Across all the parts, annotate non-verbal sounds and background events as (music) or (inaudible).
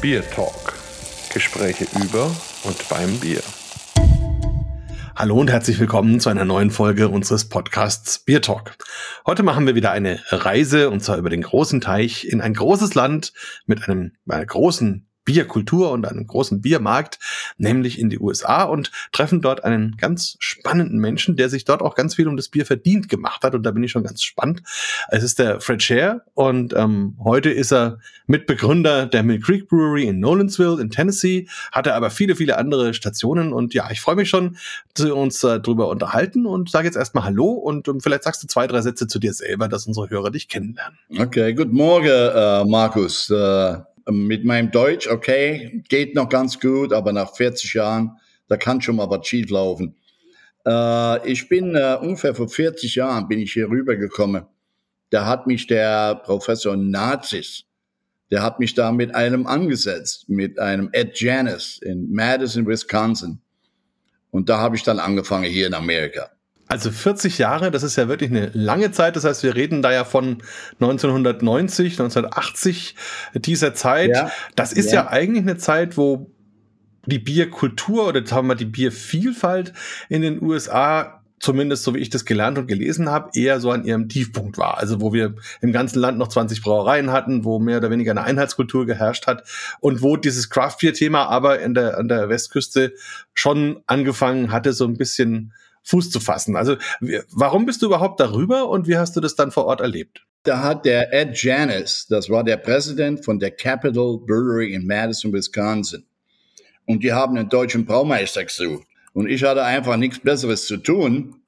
Bier Talk. Gespräche über und beim Bier. Hallo und herzlich willkommen zu einer neuen Folge unseres Podcasts Bier Talk. Heute machen wir wieder eine Reise und zwar über den großen Teich in ein großes Land mit einem, einer großen Bierkultur und einem großen Biermarkt, nämlich in die USA und treffen dort einen ganz spannenden Menschen, der sich dort auch ganz viel um das Bier verdient gemacht hat und da bin ich schon ganz spannend. Es ist der Fred Share und ähm, heute ist er Mitbegründer der Mill Creek Brewery in Nolansville in Tennessee, hatte aber viele, viele andere Stationen und ja, ich freue mich schon, zu uns äh, drüber unterhalten und sage jetzt erstmal Hallo und um, vielleicht sagst du zwei, drei Sätze zu dir selber, dass unsere Hörer dich kennenlernen. Okay, guten Morgen, äh, Markus. Äh mit meinem Deutsch, okay, geht noch ganz gut, aber nach 40 Jahren, da kann schon mal was schief laufen. Äh, ich bin äh, ungefähr vor 40 Jahren bin ich hier rübergekommen. Da hat mich der Professor Nazis, der hat mich da mit einem angesetzt, mit einem Ed Janis in Madison, Wisconsin. Und da habe ich dann angefangen hier in Amerika. Also 40 Jahre, das ist ja wirklich eine lange Zeit. Das heißt, wir reden da ja von 1990, 1980 dieser Zeit. Ja, das ist ja. ja eigentlich eine Zeit, wo die Bierkultur oder sagen wir mal die Biervielfalt in den USA zumindest so wie ich das gelernt und gelesen habe, eher so an ihrem Tiefpunkt war. Also wo wir im ganzen Land noch 20 Brauereien hatten, wo mehr oder weniger eine Einheitskultur geherrscht hat und wo dieses Craft Beer Thema aber in der, an der Westküste schon angefangen hatte, so ein bisschen Fuß zu fassen. Also warum bist du überhaupt darüber und wie hast du das dann vor Ort erlebt? Da hat der Ed Janis, das war der Präsident von der Capital Brewery in Madison, Wisconsin. Und die haben einen deutschen Braumeister gesucht. Und ich hatte einfach nichts Besseres zu tun.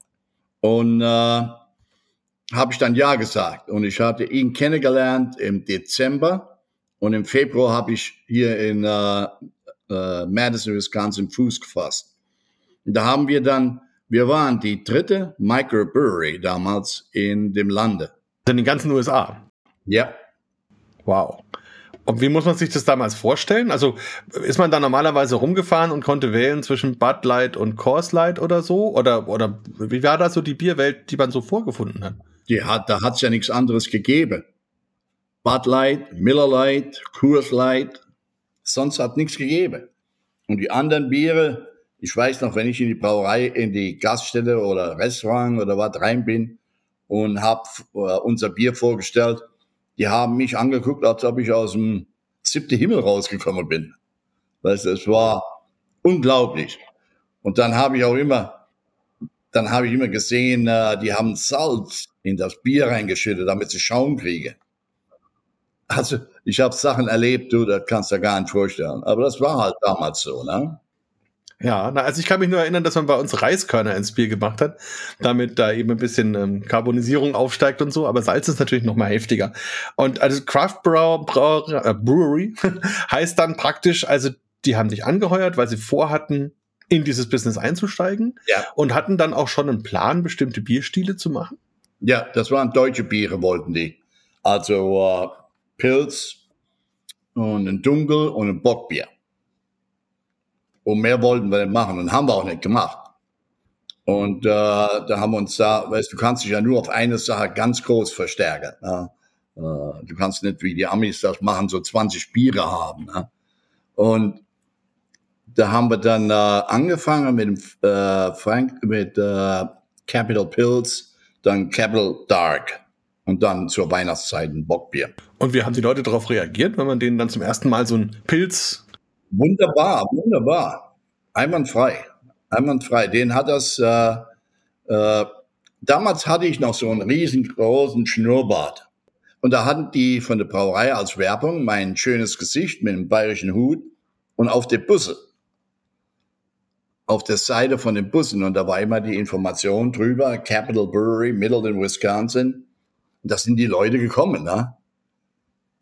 Und äh, habe ich dann Ja gesagt. Und ich hatte ihn kennengelernt im Dezember. Und im Februar habe ich hier in äh, äh, Madison, Wisconsin Fuß gefasst. Und da haben wir dann wir waren die dritte Microbrewery damals in dem Lande. In den ganzen USA? Ja. Wow. Und wie muss man sich das damals vorstellen? Also ist man da normalerweise rumgefahren und konnte wählen zwischen Bud Light und Coors Light oder so? Oder, oder wie war da so die Bierwelt, die man so vorgefunden hat? Die hat da hat es ja nichts anderes gegeben. Bud Light, Miller Light, Coors Light, sonst hat nichts gegeben. Und die anderen Biere, ich weiß noch, wenn ich in die Brauerei, in die Gaststätte oder Restaurant oder was rein bin und habe äh, unser Bier vorgestellt, die haben mich angeguckt, als ob ich aus dem siebten Himmel rausgekommen bin. Weißt du, es war unglaublich. Und dann habe ich auch immer, dann habe ich immer gesehen, äh, die haben Salz in das Bier reingeschüttet, damit sie Schaum kriegen. Also ich habe Sachen erlebt, du, das kannst du gar nicht vorstellen. Aber das war halt damals so, ne? Ja, na, also ich kann mich nur erinnern, dass man bei uns Reiskörner ins Bier gemacht hat, damit da eben ein bisschen ähm, Carbonisierung aufsteigt und so, aber Salz ist natürlich noch mal heftiger. Und also Craft Brau, Brau, äh, Brewery (laughs) heißt dann praktisch, also die haben dich angeheuert, weil sie vorhatten, in dieses Business einzusteigen ja. und hatten dann auch schon einen Plan, bestimmte Bierstile zu machen? Ja, das waren deutsche Biere, wollten die. Also uh, Pilz und ein Dunkel und ein Bockbier. Und mehr wollten wir nicht machen und haben wir auch nicht gemacht. Und äh, da haben wir uns da, weißt du, kannst dich ja nur auf eine Sache ganz groß verstärken. Ne? Äh, du kannst nicht wie die Amis das machen, so 20 Biere haben. Ne? Und da haben wir dann äh, angefangen mit äh, Frank, mit äh, Capital Pills, dann Capital Dark und dann zur Weihnachtszeit ein Bockbier. Und wie haben die Leute darauf reagiert, wenn man denen dann zum ersten Mal so ein Pilz Wunderbar, wunderbar. Einwandfrei. Einwandfrei. Den hat das, äh, äh, damals hatte ich noch so einen riesengroßen Schnurrbart. Und da hatten die von der Brauerei als Werbung mein schönes Gesicht mit einem bayerischen Hut und auf der Busse. Auf der Seite von den Bussen. Und da war immer die Information drüber, Capital Brewery, Middleton, Wisconsin. Und da sind die Leute gekommen, ne?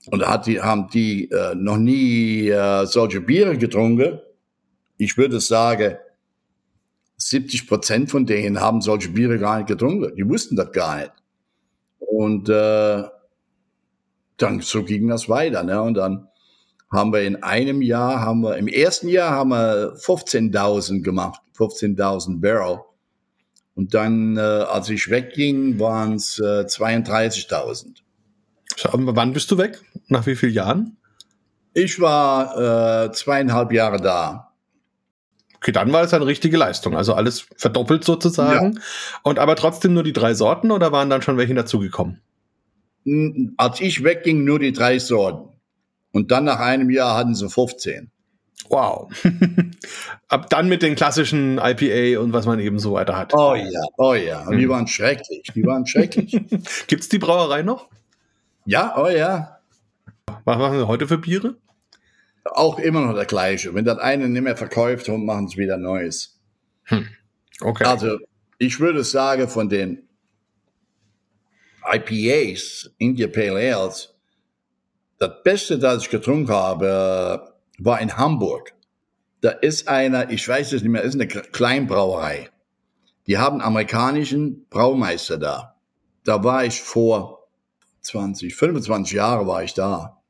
Und hat die, haben die äh, noch nie äh, solche Biere getrunken. Ich würde sagen, 70 Prozent von denen haben solche Biere gar nicht getrunken. Die wussten das gar nicht. Und äh, dann so ging das weiter. Ne? Und dann haben wir in einem Jahr, haben wir im ersten Jahr haben wir 15.000 gemacht, 15.000 Barrel. Und dann, äh, als ich wegging, waren es äh, 32.000. Wann bist du weg? Nach wie vielen Jahren? Ich war äh, zweieinhalb Jahre da. Okay, dann war es eine richtige Leistung. Also alles verdoppelt sozusagen. Ja. Und aber trotzdem nur die drei Sorten oder waren dann schon welche dazugekommen? Als ich wegging, nur die drei Sorten. Und dann nach einem Jahr hatten sie 15. Wow. (laughs) Ab dann mit den klassischen IPA und was man eben so weiter hat. Oh ja, oh ja. Und die hm. waren schrecklich. Die waren schrecklich. (laughs) Gibt's die Brauerei noch? Ja, oh ja. Was machen Sie heute für Biere? Auch immer noch der gleiche. Wenn das eine nicht mehr verkauft, machen sie wieder Neues. Hm. Okay. Also, ich würde sagen, von den IPAs, India Pale Ales, das Beste, das ich getrunken habe, war in Hamburg. Da ist einer, ich weiß es nicht mehr, ist eine Kleinbrauerei. Die haben amerikanischen Braumeister da. Da war ich vor 20, 25 Jahren war ich da.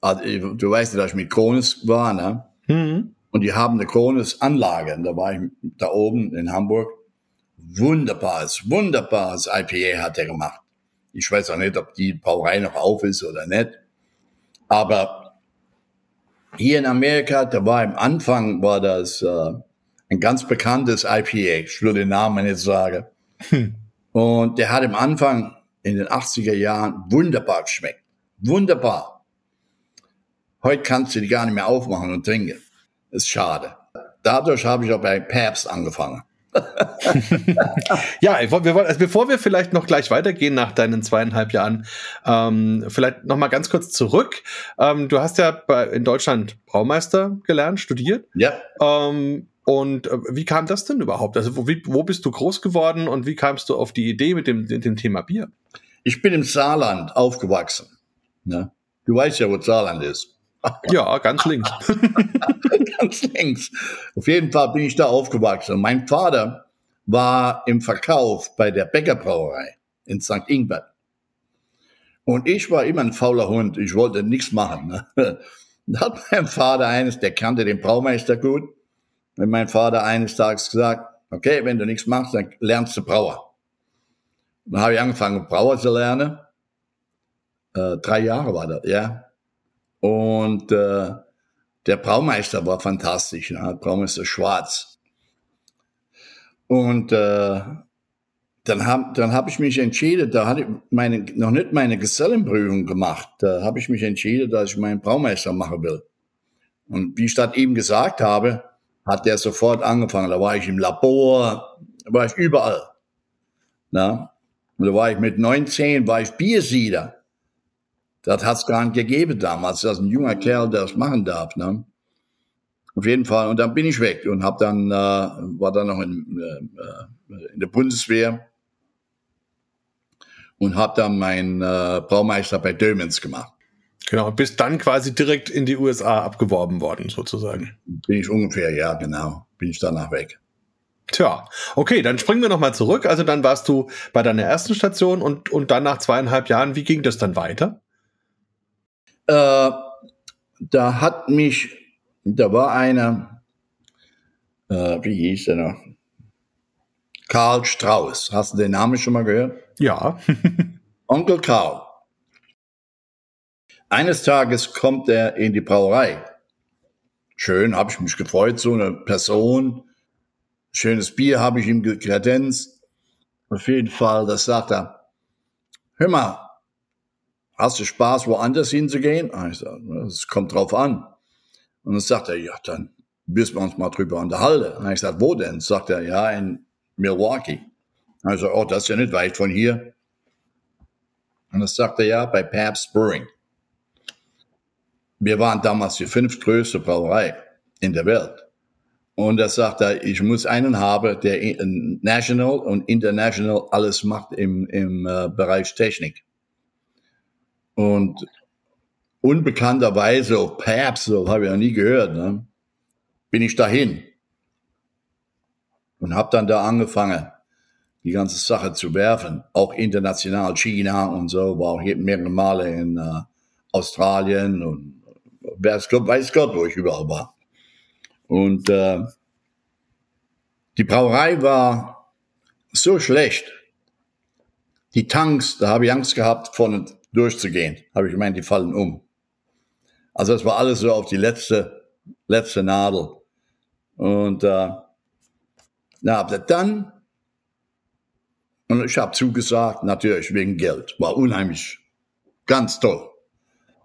Also, du weißt ja, dass ich mit Kronis war, ne? Mhm. Und die haben eine Kronis-Anlage. Da war ich da oben in Hamburg. Wunderbares, wunderbares IPA hat er gemacht. Ich weiß auch nicht, ob die Brauerei noch auf ist oder nicht. Aber hier in Amerika, da war im Anfang, war das äh, ein ganz bekanntes IPA. Ich will den Namen nicht sagen. Hm. Und der hat im Anfang in den 80er Jahren wunderbar geschmeckt. Wunderbar. Heute kannst du die gar nicht mehr aufmachen und trinken. ist schade. Dadurch habe ich auch bei Pabst angefangen. (laughs) ja, wir wollen, also bevor wir vielleicht noch gleich weitergehen nach deinen zweieinhalb Jahren, ähm, vielleicht noch mal ganz kurz zurück. Ähm, du hast ja bei, in Deutschland Braumeister gelernt, studiert. Ja. Ähm, und äh, wie kam das denn überhaupt? Also wo, wie, wo bist du groß geworden und wie kamst du auf die Idee mit dem, mit dem Thema Bier? Ich bin im Saarland aufgewachsen. Ne? Du weißt ja, wo Saarland ist. (laughs) Ja, ganz links. (laughs) ganz links. Auf jeden Fall bin ich da aufgewachsen. Mein Vater war im Verkauf bei der Bäckerbrauerei in St. Ingbert. Und ich war immer ein fauler Hund. Ich wollte nichts machen. Ne? (laughs) Da hat mein Vater eines, der kannte den Braumeister gut, und mein Vater eines Tages gesagt, okay, wenn du nichts machst, dann lernst du Brauer. Dann habe ich angefangen, Brauer zu lernen. Äh, drei Jahre war das, ja. Und äh, der Braumeister war fantastisch, ne? Braumeister Schwarz. Und äh, dann habe dann hab ich mich entschieden, da hatte ich meine, noch nicht meine Gesellenprüfung gemacht, da habe ich mich entschieden, dass ich meinen Braumeister machen will. Und wie ich das eben gesagt habe, hat der sofort angefangen. Da war ich im Labor, da war ich überall. Na? Und da war ich mit 19, war ich Biersieder. Das hat es gar nicht gegeben damals, dass ein junger Kerl das machen darf. Ne? Auf jeden Fall. Und dann bin ich weg und hab dann, äh, war dann noch in, äh, in der Bundeswehr und habe dann meinen äh, Braumeister bei Dömens gemacht. Genau, bist dann quasi direkt in die USA abgeworben worden, sozusagen. Bin ich ungefähr, ja, genau. Bin ich danach weg. Tja, okay, dann springen wir nochmal zurück. Also dann warst du bei deiner ersten Station und, und dann nach zweieinhalb Jahren, wie ging das dann weiter? Äh, da hat mich, da war einer, äh, wie hieß der noch? Karl Strauß. Hast du den Namen schon mal gehört? Ja. (laughs) Onkel Karl. Eines Tages kommt er in die Brauerei. Schön, habe ich mich gefreut, so eine Person. Schönes Bier habe ich ihm gekredenzt. Auf jeden Fall, das sagt er. Hör mal, hast du Spaß, woanders hinzugehen? Ah, ich sage, es kommt drauf an. Und dann sagt er, ja, dann müssen wir uns mal drüber unterhalten. Und ich sage, wo denn? Sagt er, ja, in Milwaukee. Also, oh, das ist ja nicht weit von hier. Und dann sagt er, ja, bei Pabst Brewing. Wir waren damals die fünftgrößte Brauerei in der Welt. Und er, ich muss einen haben, der national und international alles macht im, im äh, Bereich Technik. Und unbekannterweise, so habe ich ja nie gehört, ne, bin ich dahin und habe dann da angefangen, die ganze Sache zu werfen. Auch international, China und so, war auch mehrere Male in äh, Australien und weiß Gott, weiß Gott, wo ich überall war. Und äh, die Brauerei war so schlecht. Die Tanks, da habe ich Angst gehabt, vorne durchzugehen. Habe ich gemeint, die fallen um. Also das war alles so auf die letzte, letzte Nadel. Und äh, na, dann, und ich habe zugesagt, natürlich wegen Geld. War unheimlich, ganz toll.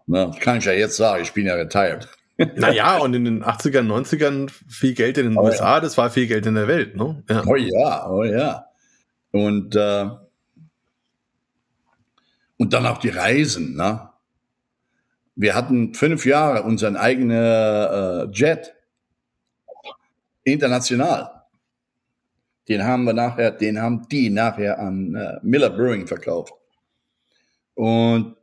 Na, kann ich ja jetzt sagen, ich bin ja retired. (laughs) Naja, und in den 80ern, 90ern viel Geld in den Oh, USA, ja. das war viel Geld in der Welt, ne? Ja. Oh ja, oh ja. Und, äh, und dann auch die Reisen. Ne? Wir hatten fünf Jahre unseren eigenen äh, Jet. International. Den haben wir nachher, den haben die nachher an äh, Miller Brewing verkauft. Und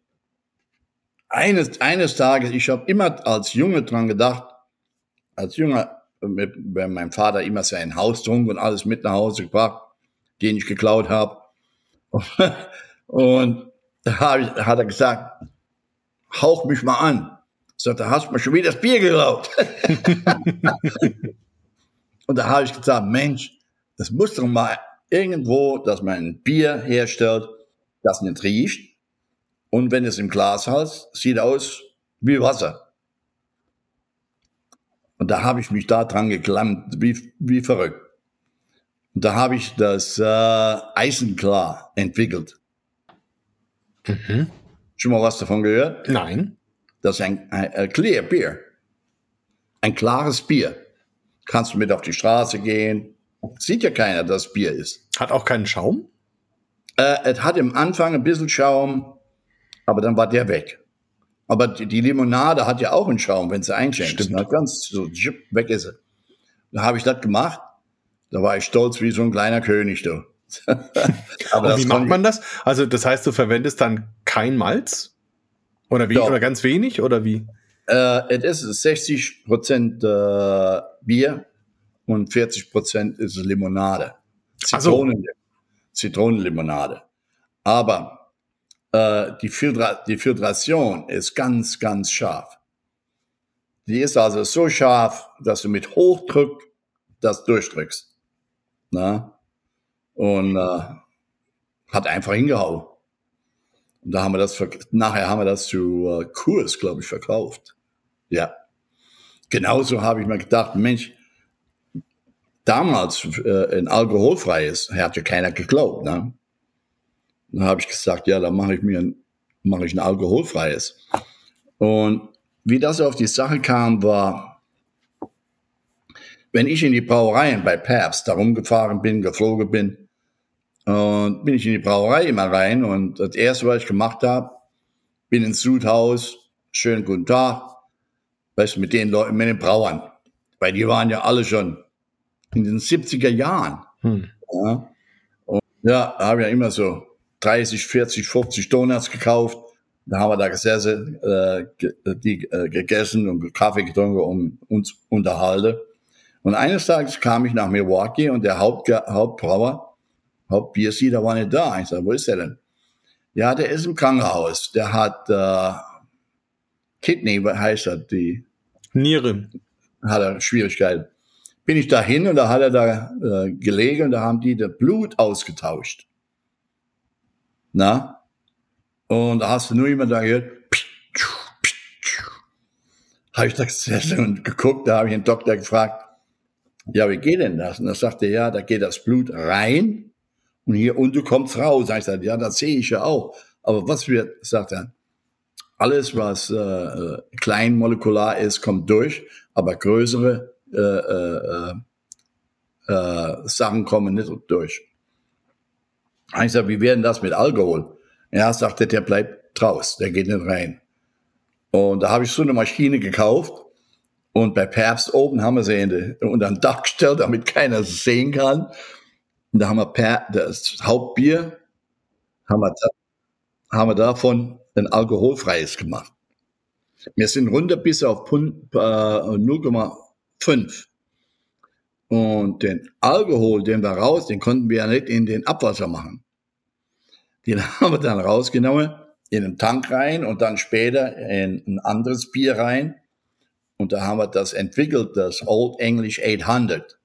eines, eines Tages, ich habe immer als Junge dran gedacht, als Junge, mit, wenn mein Vater immer sein Haustrunk und alles mit nach Hause gebracht, den ich geklaut habe. (laughs) und da hab ich, hat er gesagt, hauch mich mal an. Sagt er, hast mir schon wieder das Bier geklaut. (laughs) und da habe ich gesagt, Mensch, das muss doch mal irgendwo, dass man ein Bier herstellt, das nicht riecht. Und wenn es im Glas hat, sieht aus wie Wasser. Und da habe ich mich da dran geklammt, wie, wie verrückt. Und da habe ich das äh, Eisenklar entwickelt. Mhm. Schon mal was davon gehört? Nein. Das ist ein, ein, ein Clear Beer. Ein klares Bier. Kannst du mit auf die Straße gehen. Sieht ja keiner, dass es Bier ist. Hat auch keinen Schaum? Äh, es hat im Anfang ein bisschen Schaum, aber dann war der weg. Aber die, die Limonade hat ja auch einen Schaum, wenn sie einschenkst. Stimmt. Na, ganz so, weg ist sie. Da habe ich das gemacht. Da war ich stolz wie so ein kleiner König, du. (laughs) aber wie das macht man das? Also, das heißt, du verwendest dann kein Malz? Oder wie? Doch. Oder ganz wenig? Oder wie? Äh, es ist 60 Prozent äh, Bier und 40 Prozent ist Limonade. Zitronen, Zitronenlimonade. Aber äh, die, Filtra die Filtration ist ganz, ganz scharf. Die ist also so scharf, dass du mit Hochdruck das durchdrückst. Na? Und äh, hat einfach hingehauen. Und da haben wir das, nachher haben wir das zu äh, Kurs, glaube ich, verkauft. Ja. Genauso habe ich mir gedacht, Mensch, damals äh, ein alkoholfreies, hat ja keiner geglaubt. Ne? Dann habe ich gesagt, ja, dann mache ich mir ein, mache ich ein alkoholfreies. Und wie das auf die Sache kam, war, wenn ich in die Brauereien bei Pabst da rumgefahren bin, geflogen bin, und bin ich in die Brauerei immer rein und das erste, was ich gemacht habe, bin ins Sudhaus, schönen guten Tag, weißt du, mit den Leuten, mit den Brauern, weil die waren ja alle schon in den 70er Jahren. Hm. Ja, und ja habe ja immer so 30, 40, 50 Donuts gekauft. Da haben wir da gesessen, äh, ge- die äh, gegessen und Kaffee getrunken und uns unterhalten. Und eines Tages kam ich nach Milwaukee und der Hauptge Hauptbrauer, Hauptbiersieder war nicht da. Ich sage, wo ist der denn? Ja, der ist im Krankenhaus. Der hat äh, Kidney, was heißt das? Die Niere. hat er Schwierigkeiten. Bin ich dahin und da hat er da äh, gelegen und da haben die das Blut ausgetauscht. Na? Und da hast du nur immer da gehört, habe ich da und geguckt, da habe ich den Doktor gefragt, ja, wie geht denn das? Und da sagte er, ja, da geht das Blut rein und hier unten kommt's raus. Da ich gesagt, ja, das sehe ich ja auch. Aber was wird, sagt er, alles, was äh, äh, kleinmolekular ist, kommt durch, aber größere äh, äh, äh, Sachen kommen nicht durch. Ich sage, wie werden das mit Alkohol? Ja, sagte, der bleibt draus, der geht nicht rein. Und da habe ich so eine Maschine gekauft und bei Papst oben haben wir sie in die, unter ein Dach gestellt, damit keiner es sehen kann. Und da haben wir per, das Hauptbier, haben wir, haben wir davon ein alkoholfreies gemacht. Wir sind runter bis auf Pund- äh, 0,5. Und den Alkohol, den wir raus, den konnten wir ja nicht in den Abwasser machen. Den (laughs) haben wir dann rausgenommen, in einen Tank rein und dann später in ein anderes Bier rein. Und da haben wir das entwickelt, das Old English 800.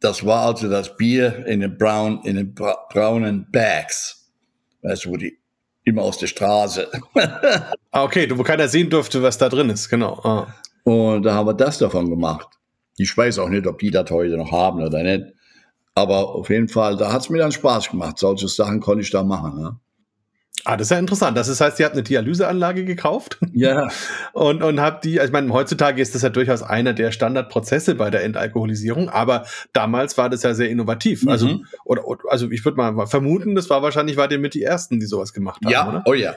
Das war also das Bier in den, brown, in den bra braunen Bags. Weißt du, wo die immer aus der Straße (laughs) Ah, okay, wo keiner sehen durfte, was da drin ist, genau. Ah. Und da haben wir das davon gemacht. Ich weiß auch nicht, ob die das heute noch haben oder nicht. Aber auf jeden Fall, da hat es mir dann Spaß gemacht. Solche Sachen konnte ich da machen. Ne? Ah, das ist ja interessant. Das heißt, ihr habt eine Dialyseanlage gekauft. Ja. (laughs) Und, und habt die, also ich meine, heutzutage ist das ja durchaus einer der Standardprozesse bei der Entalkoholisierung, aber damals war das ja sehr innovativ. Also, Mhm. oder, oder, also ich würde mal vermuten, das war wahrscheinlich, wart ihr mit die ersten, die sowas gemacht haben, Ja, oder? oh ja.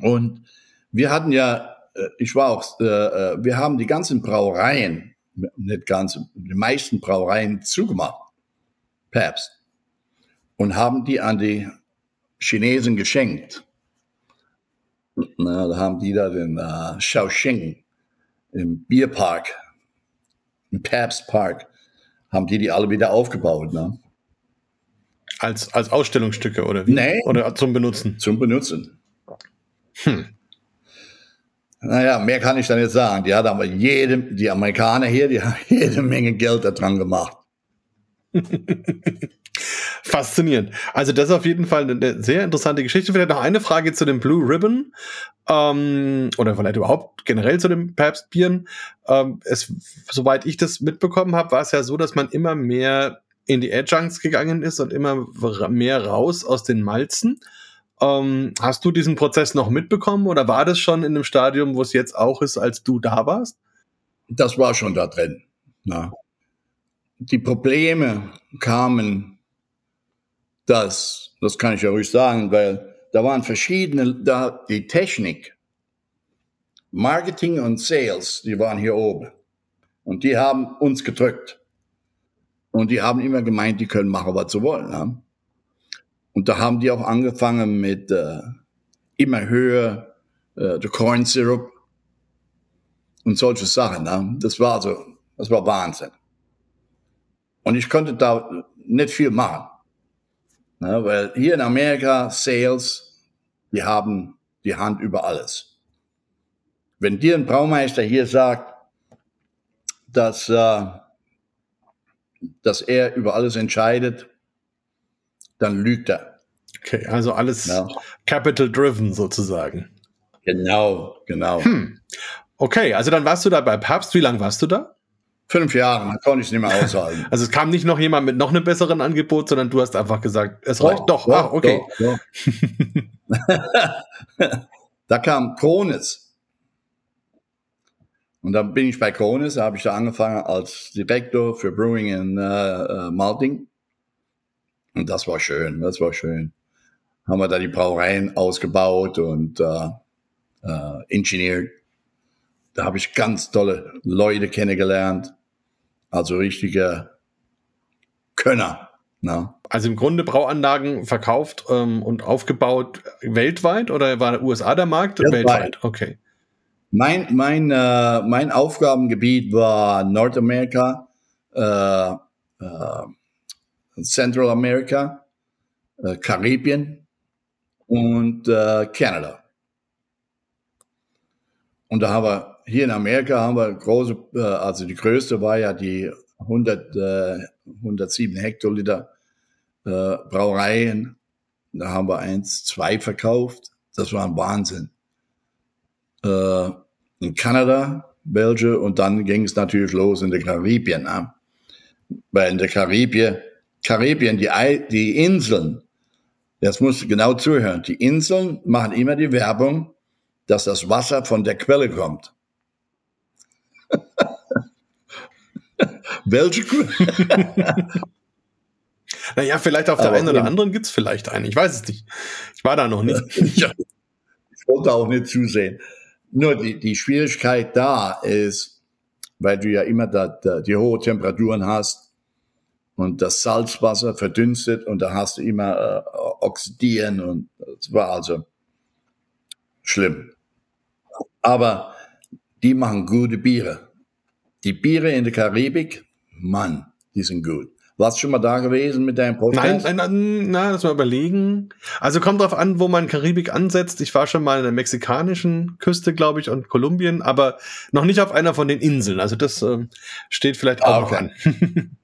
Und wir hatten ja, äh, ich war auch, äh, äh, wir haben die ganzen Brauereien, nicht ganz, die meisten Brauereien zugemacht, Papst, und haben die an die Chinesen geschenkt. Na, da haben die da den äh, Shaoxing im Bierpark, im Pabst Park, haben die die alle wieder aufgebaut, ne? Als, als Ausstellungsstücke oder wie? Nee. Oder zum Benutzen. zum Benutzen. Hm. Naja, mehr kann ich da nicht sagen. Die hat aber jede, die Amerikaner hier, die (laughs) haben jede Menge Geld daran gemacht. (laughs) Faszinierend. Also das ist auf jeden Fall eine sehr interessante Geschichte. Vielleicht noch eine Frage zu dem Blue Ribbon ähm, oder vielleicht überhaupt generell zu den Papstbieren. Ähm, es, soweit ich das mitbekommen habe, war es ja so, dass man immer mehr in die Adjuncts gegangen ist und immer mehr raus aus den Malzen. Ähm, hast du diesen Prozess noch mitbekommen oder war das schon in dem Stadium, wo es jetzt auch ist, als du da warst? Das war schon da drin. Na. Die Probleme kamen, das, das kann ich ja ruhig sagen, weil da waren verschiedene, da die Technik, Marketing und Sales, die waren hier oben. Und die haben uns gedrückt. Und die haben immer gemeint, die können machen, was sie wollen. Ne? Und da haben die auch angefangen mit äh, immer höher äh, der Corn Syrup und solche Sachen. Ne? Das war also, das war Wahnsinn. Und ich konnte da nicht viel machen. Ne? Weil hier in Amerika Sales, die haben die Hand über alles. Wenn dir ein Braumeister hier sagt, dass, äh, dass er über alles entscheidet, dann lügt er. Okay, also alles Ja. capital driven sozusagen. Genau, genau. Hm. Okay, also dann warst du da bei Papst. Wie lange warst du da? Fünf Jahre, dann konnte ich es nicht mehr (laughs) aushalten. Also es kam nicht noch jemand mit noch einem besseren Angebot, sondern du hast einfach gesagt, es reicht. Doch, ah, okay. doch, doch. (laughs) da kam Kronis. Und dann bin ich bei Kronis, da habe ich da angefangen als Direktor für Brewing in äh, äh, Malting. Und das war schön, das war schön. Haben wir da die Brauereien ausgebaut und äh, äh, ingeniert. Da habe ich ganz tolle Leute kennengelernt. Also richtige Könner. Ne? Also im Grunde Brauanlagen verkauft ähm, und aufgebaut weltweit oder war der USA der Markt? Weltweit. Okay. Mein, mein, äh, mein Aufgabengebiet war Nordamerika, äh, äh, Central America, äh, Karibien und äh, Kanada. Und da haben wir, hier in Amerika haben wir große, äh, also die größte war ja die 100, äh, 107 Hektoliter äh, Brauereien. Da haben wir eins, zwei verkauft. Das war ein Wahnsinn äh, in Kanada, Belgien und dann ging es natürlich los in der Karibien. Ne? Weil in der Karibien, Karibien, die, die Inseln, jetzt musst du genau zuhören, die Inseln machen immer die Werbung, dass das Wasser von der Quelle kommt. (laughs) Welche Quelle? (laughs) Naja, vielleicht auf der einen oder anderen gibt's vielleicht einen. Ich weiß es nicht. Ich war da noch nicht. (laughs) Ja, ich wollte auch nicht zusehen. Nur die, die Schwierigkeit da ist, weil du ja immer da, da die hohe Temperaturen hast und das Salzwasser verdünstet und da hast du immer äh, Oxidieren und es war also schlimm. Aber die machen gute Biere. Die Biere in der Karibik, Mann, die sind gut. Warst du schon mal da gewesen mit deinem Podcast? Nein, nein, nein, lass mal überlegen. Also kommt drauf an, wo man Karibik ansetzt. Ich war schon mal an der mexikanischen Küste, glaube ich, und Kolumbien, aber noch nicht auf einer von den Inseln. Also das ähm, steht vielleicht auch Ah, noch okay. an.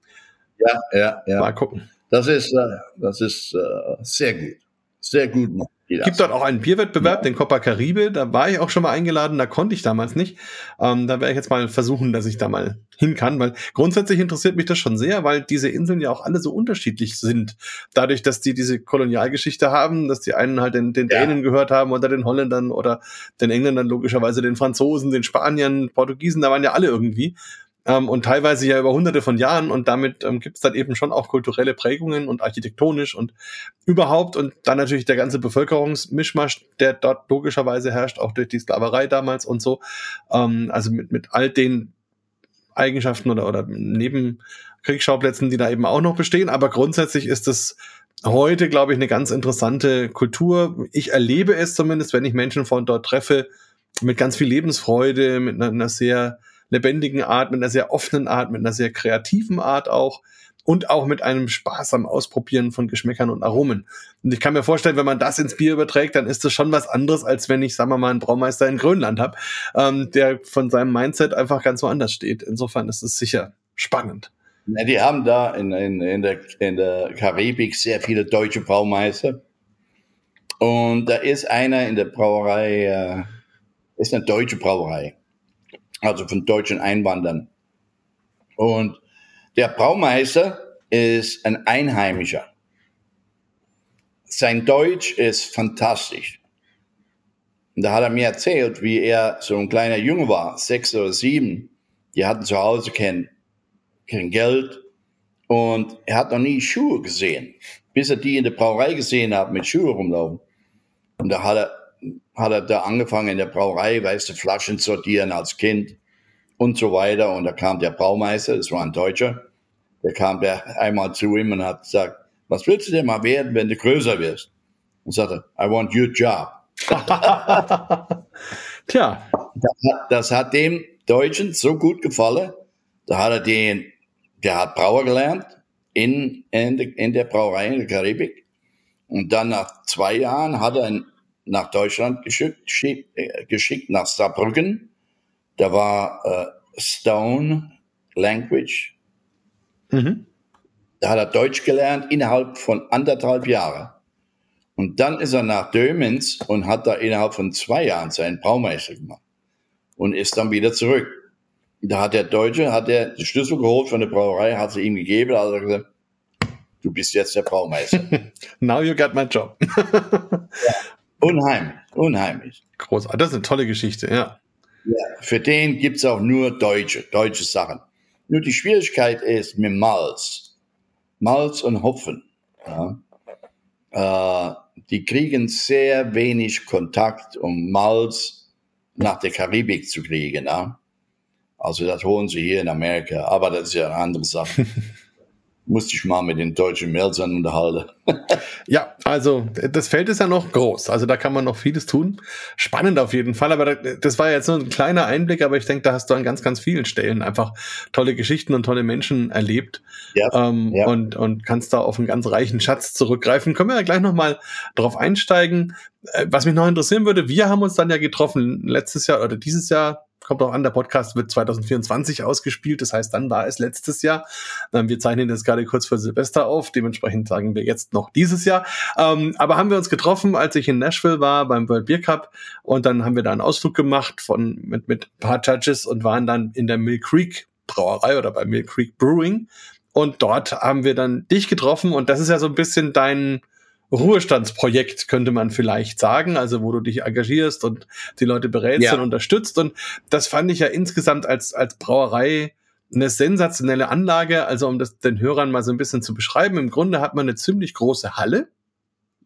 Ja, ja, ja. Mal gucken. Das ist, äh, das ist äh, sehr gut. sehr gut machen. Gibt dort auch einen Bierwettbewerb, ja. den Copa Caribe. Da war ich auch schon mal eingeladen, da konnte ich damals nicht. Ähm, da werde ich jetzt mal versuchen, dass ich da mal hin kann, weil grundsätzlich interessiert mich das schon sehr, weil diese Inseln ja auch alle so unterschiedlich sind. Dadurch, dass die diese Kolonialgeschichte haben, dass die einen halt den, den Dänen gehört haben oder den Holländern oder den Engländern logischerweise den Franzosen, den Spaniern, Portugiesen, da waren ja alle irgendwie ähm, und teilweise ja über hunderte von Jahren und damit ähm, gibt es dann eben schon auch kulturelle Prägungen und architektonisch und überhaupt und dann natürlich der ganze Bevölkerungsmischmasch, der dort logischerweise herrscht, auch durch die Sklaverei damals und so. Ähm, also mit, mit all den Eigenschaften oder, oder Nebenkriegsschauplätzen, die da eben auch noch bestehen. Aber grundsätzlich ist es heute, glaube ich, eine ganz interessante Kultur. Ich erlebe es zumindest, wenn ich Menschen von dort treffe, mit ganz viel Lebensfreude, mit einer, einer sehr lebendigen Art, mit einer sehr offenen Art, mit einer sehr kreativen Art auch und auch mit einem Spaß am Ausprobieren von Geschmäckern und Aromen. Und ich kann mir vorstellen, wenn man das ins Bier überträgt, dann ist das schon was anderes, als wenn ich, sagen wir mal, einen Braumeister in Grönland habe, ähm, der von seinem Mindset einfach ganz woanders steht. Insofern ist es sicher spannend. Ja, die haben da in, in, in, der, in der Karibik sehr viele deutsche Braumeister. Und da ist einer in der Brauerei, äh, ist eine deutsche Brauerei also von deutschen Einwanderern. Und der Braumeister ist ein Einheimischer. Sein Deutsch ist fantastisch. Und da hat er mir erzählt, wie er so ein kleiner Junge war, sechs oder sieben. Die hatten zu Hause kein, kein Geld und er hat noch nie Schuhe gesehen, bis er die in der Brauerei gesehen hat, mit Schuhe rumlaufen. Und da hat er hat er da angefangen in der Brauerei, weißt du, Flaschen sortieren als Kind und so weiter. Und da kam der Braumeister, das war ein Deutscher, der kam der einmal zu ihm und hat gesagt, was willst du denn mal werden, wenn du größer wirst? Und sagte, I want your job. (laughs) Tja. Das hat, das hat dem Deutschen so gut gefallen, da hat er den, der hat Brauer gelernt in, in, in der Brauerei in der Karibik. Und dann nach zwei Jahren hat er ihn nach Deutschland geschickt, äh, geschickt nach Saarbrücken. Da war äh, Stone Language. Mhm. Da hat er Deutsch gelernt innerhalb von anderthalb Jahren. Und dann ist er nach Dömens und hat da innerhalb von zwei Jahren seinen Braumeister gemacht. Und ist dann wieder zurück. Da hat der Deutsche, hat er den Schlüssel geholt von der Brauerei, hat sie ihm gegeben, hat er gesagt, du bist jetzt der Braumeister. (laughs) Now you got my job. ja. Unheimlich, unheimlich. Großartig, das ist eine tolle Geschichte, ja. ja für den gibt es auch nur deutsche, deutsche Sachen. Nur die Schwierigkeit ist mit Malz. Malz und Hopfen. Ja. Äh, die kriegen sehr wenig Kontakt, um Malz nach der Karibik zu kriegen. Ja. Also das holen sie hier in Amerika, aber das ist ja eine andere Sache. (laughs) musste ich mal mit den deutschen Melzern unterhalten. (laughs) ja, also das Feld ist ja noch groß. Also da kann man noch vieles tun. Spannend auf jeden Fall. Aber das war jetzt nur ein kleiner Einblick, aber ich denke, da hast du an ganz, ganz vielen Stellen einfach tolle Geschichten und tolle Menschen erlebt. Ja, ähm, ja. Und, und kannst da auf einen ganz reichen Schatz zurückgreifen. Können wir ja gleich nochmal drauf einsteigen. Äh, was mich noch interessieren würde, wir haben uns dann ja getroffen letztes Jahr oder dieses Jahr kommt auch an, der Podcast wird 2024 ausgespielt, das heißt, dann war es letztes Jahr. Ähm, wir zeichnen das gerade kurz vor Silvester auf, dementsprechend sagen wir jetzt noch dieses Jahr. Ähm, aber haben wir uns getroffen, als ich in Nashville war beim World Beer Cup und dann haben wir da einen Ausflug gemacht von, mit, mit ein paar Judges und waren dann in der Mill Creek Brauerei oder bei Mill Creek Brewing. Und dort haben wir dann dich getroffen und das ist ja so ein bisschen dein, Ruhestandsprojekt, könnte man vielleicht sagen, also wo du dich engagierst und die Leute berätst ja. und unterstützt. Und das fand ich ja insgesamt als, als Brauerei eine sensationelle Anlage. Also um das den Hörern mal so ein bisschen zu beschreiben, im Grunde hat man eine ziemlich große Halle,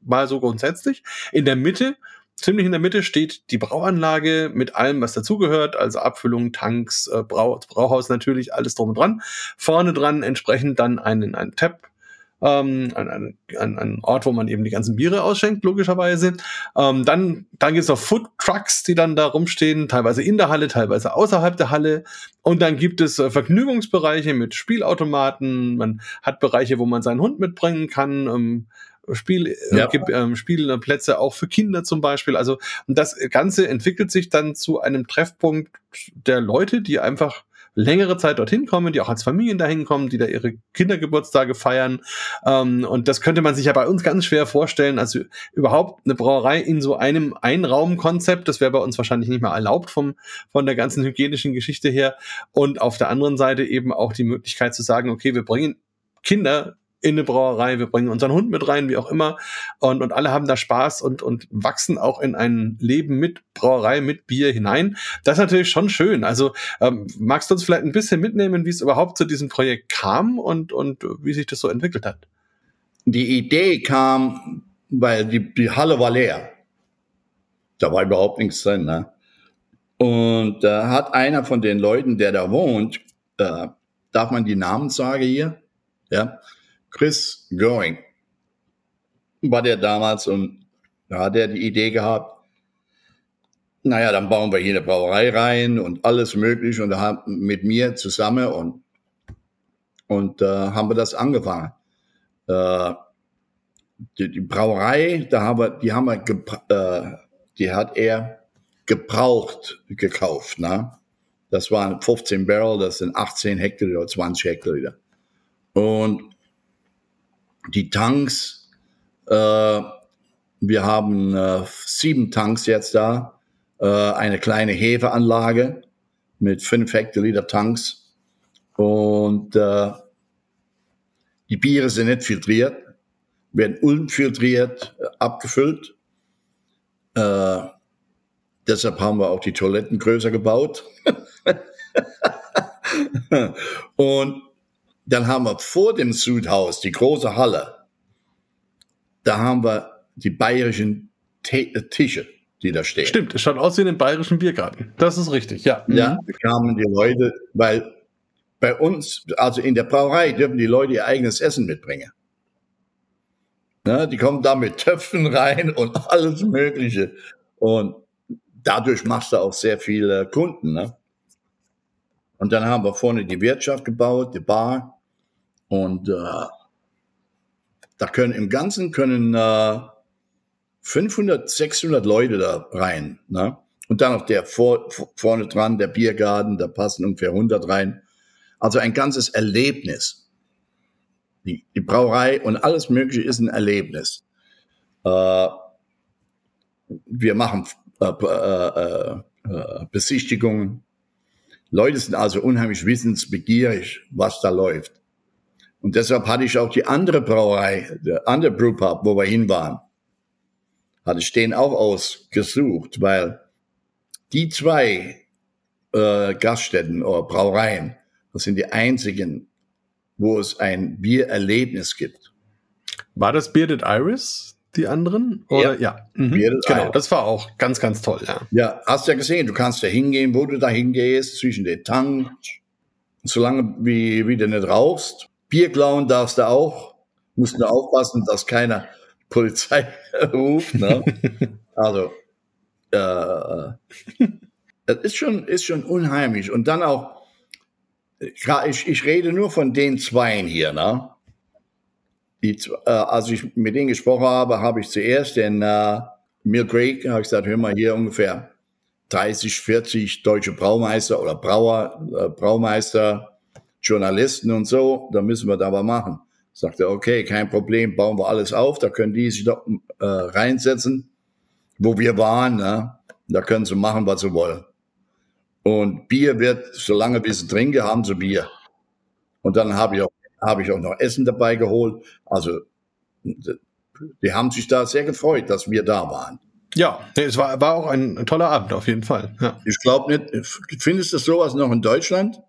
mal so grundsätzlich. In der Mitte ziemlich in der Mitte steht die Brauanlage mit allem, was dazugehört, also Abfüllung, Tanks, äh, Brau Brauhaus natürlich, alles drum und dran. Vorne dran entsprechend dann einen, einen Tab, ähm, ein, ein, ein Ort, wo man eben die ganzen Biere ausschenkt, logischerweise. Ähm, dann dann gibt es noch Food Trucks, die dann da rumstehen, teilweise in der Halle, teilweise außerhalb der Halle. Und dann gibt es äh, Vergnügungsbereiche mit Spielautomaten. Man hat Bereiche, wo man seinen Hund mitbringen kann. Ähm, Spiel, äh, ja. äh, ähm, Spielplätze auch für Kinder zum Beispiel. Also und das Ganze entwickelt sich dann zu einem Treffpunkt der Leute, die einfach längere Zeit dorthin kommen, die auch als Familien dahin kommen, die da ihre Kindergeburtstage feiern. Ähm, und das könnte man sich ja bei uns ganz schwer vorstellen. Also überhaupt eine Brauerei in so einem Einraumkonzept, das wäre bei uns wahrscheinlich nicht mehr erlaubt vom, von der ganzen hygienischen Geschichte her. Und auf der anderen Seite eben auch die Möglichkeit zu sagen, okay, wir bringen Kinder in eine Brauerei, wir bringen unseren Hund mit rein, wie auch immer. Und, und alle haben da Spaß und, und wachsen auch in ein Leben mit Brauerei, mit Bier hinein. Das ist natürlich schon schön. Also ähm, magst du uns vielleicht ein bisschen mitnehmen, wie es überhaupt zu diesem Projekt kam und, und wie sich das so entwickelt hat? Die Idee kam, weil die, die Halle war leer. Da war überhaupt nichts drin. Ne? Und da äh, hat einer von den Leuten, der da wohnt, äh, darf man die Namen sagen hier? Ja, Chris Going war der damals und da hat er die Idee gehabt, naja, dann bauen wir hier eine Brauerei rein und alles mögliche und da haben mit mir zusammen und, und äh, haben wir das angefangen. Äh, die, die, Brauerei, da haben wir, die haben wir, äh, die hat er gebraucht gekauft, ne? Das waren 15 Barrel, das sind 18 Hektoliter oder 20 Hektoliter. Und die Tanks, äh, wir haben äh, sieben Tanks jetzt da, äh, eine kleine Hefeanlage mit fünf Hektoliter Tanks und äh, die Biere sind nicht filtriert, werden unfiltriert äh, abgefüllt. Äh, deshalb haben wir auch die Toiletten größer gebaut. (laughs) und dann haben wir vor dem Südhaus die große Halle. Da haben wir die bayerischen T äh, Tische, die da stehen. Stimmt, es schaut aus wie in einem bayerischen Biergarten. Das ist richtig, ja. Ja, mhm. da kamen die Leute, weil bei uns, also in der Brauerei, dürfen die Leute ihr eigenes Essen mitbringen. Ja, die kommen da mit Töpfen rein und (laughs) alles Mögliche. Und dadurch machst du auch sehr viele Kunden. Ne? Und dann haben wir vorne die Wirtschaft gebaut, die Bar. Und äh, da können im Ganzen können äh, 500, 600 Leute da rein. Ne? Und dann noch der vor, vorne dran, der Biergarten, da passen ungefähr 100 rein. Also ein ganzes Erlebnis. Die, die Brauerei und alles Mögliche ist ein Erlebnis. Äh, wir machen äh, äh, äh, Besichtigungen. Leute sind also unheimlich wissensbegierig, was da läuft. Und deshalb hatte ich auch die andere Brauerei, der andere Brewpub, wo wir hin waren, hatte ich den auch ausgesucht, weil die zwei äh, Gaststätten oder Brauereien, das sind die einzigen, wo es ein Biererlebnis gibt. War das Bearded Iris, die anderen? Oder? Ja, ja. Mhm. genau. Iris. Das war auch ganz, ganz toll, ja. Ja, hast ja gesehen, du kannst ja hingehen, wo du da hingehst, zwischen den Tank, solange wie, wie du nicht rauchst, Bier klauen darfst du auch. Musst nur aufpassen, dass keiner Polizei (laughs) ruft. Ne? (laughs) also, äh, es ist schon, ist schon unheimlich. Und dann auch, ich, ich rede nur von den Zweien hier. Ne? Die, äh, als ich mit denen gesprochen habe, habe ich zuerst den äh, Mill Creek, habe ich gesagt, hör mal, hier ungefähr 30, 40 deutsche Braumeister oder Brauer, äh, Braumeister Journalisten und so, da müssen wir da was machen. Sagt er, okay, kein Problem, bauen wir alles auf, da können die sich doch äh, reinsetzen, wo wir waren, ne? da können sie machen, was sie wollen. Und Bier wird, solange wir sie trinken, haben sie Bier. Und dann habe ich, auch, hab ich auch noch Essen dabei geholt. Also, die haben sich da sehr gefreut, dass wir da waren. Ja, es war, war auch ein, ein toller Abend auf jeden Fall. Ja. Ich glaube nicht, findest du sowas noch in Deutschland?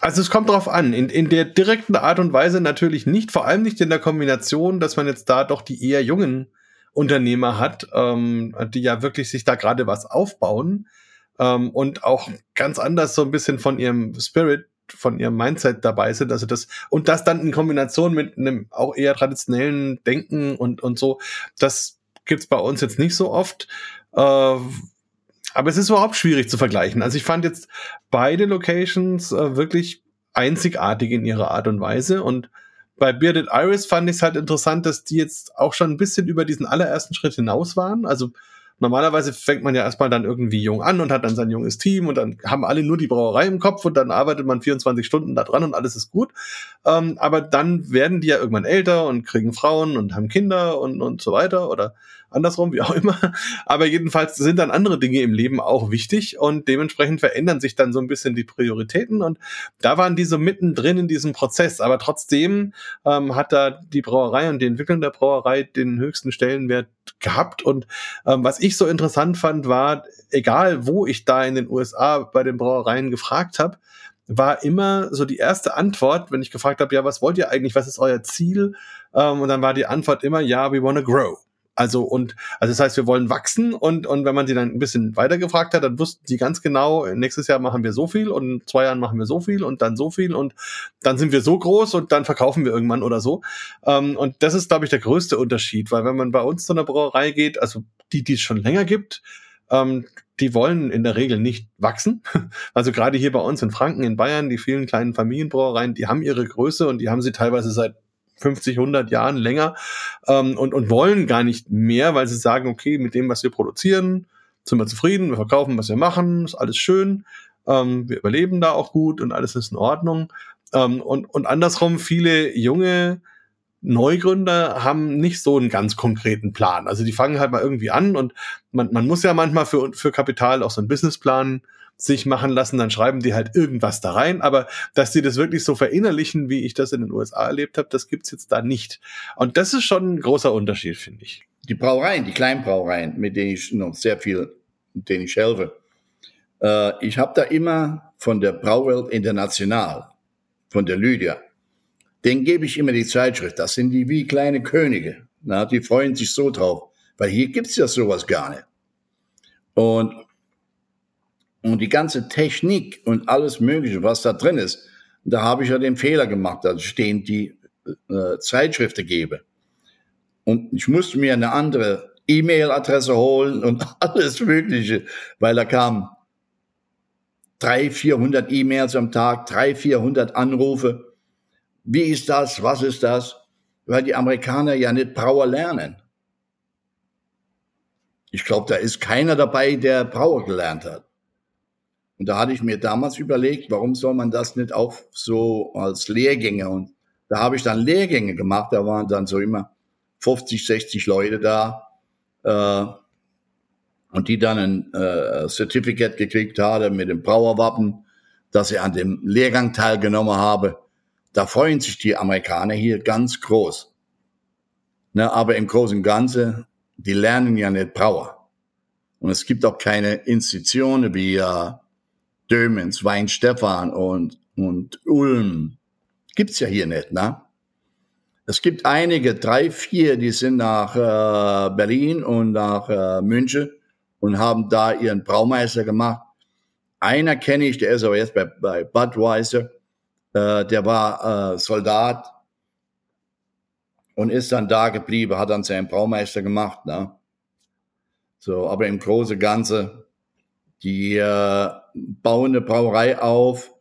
Also es kommt drauf an. In, in der direkten Art und Weise natürlich nicht, vor allem nicht in der Kombination, dass man jetzt da doch die eher jungen Unternehmer hat, ähm, die ja wirklich sich da gerade was aufbauen ähm, und auch ganz anders so ein bisschen von ihrem Spirit, von ihrem Mindset dabei sind. Also das und das dann in Kombination mit einem auch eher traditionellen Denken und und so, das gibt's bei uns jetzt nicht so oft. Äh, aber es ist überhaupt schwierig zu vergleichen. Also ich fand jetzt beide Locations äh, wirklich einzigartig in ihrer Art und Weise und bei Bearded Iris fand ich es halt interessant, dass die jetzt auch schon ein bisschen über diesen allerersten Schritt hinaus waren. Also normalerweise fängt man ja erstmal dann irgendwie jung an und hat dann sein junges Team und dann haben alle nur die Brauerei im Kopf und dann arbeitet man 24 Stunden da dran und alles ist gut. Ähm, aber dann werden die ja irgendwann älter und kriegen Frauen und haben Kinder und, und so weiter oder andersrum, wie auch immer. Aber jedenfalls sind dann andere Dinge im Leben auch wichtig und dementsprechend verändern sich dann so ein bisschen die Prioritäten und da waren die so mittendrin in diesem Prozess. Aber trotzdem ähm, hat da die Brauerei und die Entwicklung der Brauerei den höchsten Stellenwert gehabt und ähm, was ich so interessant fand, war, egal wo ich da in den USA bei den Brauereien gefragt habe, war immer so die erste Antwort, wenn ich gefragt habe, ja, was wollt ihr eigentlich, was ist euer Ziel? Ähm, und dann war die Antwort immer, ja, we wanna grow. Also und also das heißt, wir wollen wachsen und und wenn man sie dann ein bisschen weiter gefragt hat, dann wussten sie ganz genau, nächstes Jahr machen wir so viel und in zwei Jahren machen wir so viel und dann so viel und dann sind wir so groß und dann verkaufen wir irgendwann oder so. Ähm, und das ist, glaube ich, der größte Unterschied, weil wenn man bei uns zu einer Brauerei geht, also die, die es schon länger gibt, ähm, die wollen in der Regel nicht wachsen. (laughs) Also gerade hier bei uns in Franken, in Bayern, die vielen kleinen Familienbrauereien, die haben ihre Größe und die haben sie teilweise seit 50, 100 Jahren länger ähm, und, und wollen gar nicht mehr, weil sie sagen, okay, mit dem, was wir produzieren, sind wir zufrieden, wir verkaufen, was wir machen, ist alles schön, ähm, wir überleben da auch gut und alles ist in Ordnung. Ähm, und, und andersrum, viele junge Neugründer haben nicht so einen ganz konkreten Plan. Also die fangen halt mal irgendwie an und man, man muss ja manchmal für, für Kapital auch so einen Businessplan sich machen lassen, dann schreiben die halt irgendwas da rein. Aber dass die das wirklich so verinnerlichen, wie ich das in den USA erlebt habe, das gibt's jetzt da nicht. Und das ist schon ein großer Unterschied, finde ich. Die Brauereien, die Kleinbrauereien, mit denen ich noch sehr viel, mit denen ich helfe. Äh, ich habe da immer von der Brauwelt International, von der Lydia, den gebe ich immer die Zeitschrift. Das sind die wie kleine Könige. Na, die freuen sich so drauf, weil hier gibt's ja sowas gar nicht. Und und die ganze Technik und alles Mögliche, was da drin ist, da habe ich ja den Fehler gemacht, dass ich denen die äh, Zeitschriften gebe. Und ich musste mir eine andere E-Mail-Adresse holen und (laughs) alles Mögliche, weil da kamen drei, vierhundert E-Mails am Tag, drei, vierhundert Anrufe. Wie ist das? Was ist das? Weil die Amerikaner ja nicht Brauer lernen. Ich glaube, da ist keiner dabei, der Brauer gelernt hat. Und da hatte ich mir damals überlegt, warum soll man das nicht auch so als Lehrgänge und da habe ich dann Lehrgänge gemacht, da waren dann so immer 50, 60 Leute da äh, und die dann ein äh, Certificate gekriegt haben mit dem Brauerwappen, dass ich an dem Lehrgang teilgenommen habe. Da freuen sich die Amerikaner hier ganz groß. Ne, aber im Großen und Ganzen, die lernen ja nicht Brauer. Und es gibt auch keine Institutionen wie äh, Dömens, Weinstefan und, und Ulm. Gibt's ja hier nicht, ne? Es gibt einige, drei, vier, die sind nach äh, Berlin und nach äh, München und haben da ihren Braumeister gemacht. Einer kenne ich, der ist aber jetzt bei, bei Budweiser. Äh, der war äh, Soldat und ist dann da geblieben, hat dann seinen Braumeister gemacht. Ne? So, aber im Großen und Ganzen die äh, bauen eine Brauerei auf,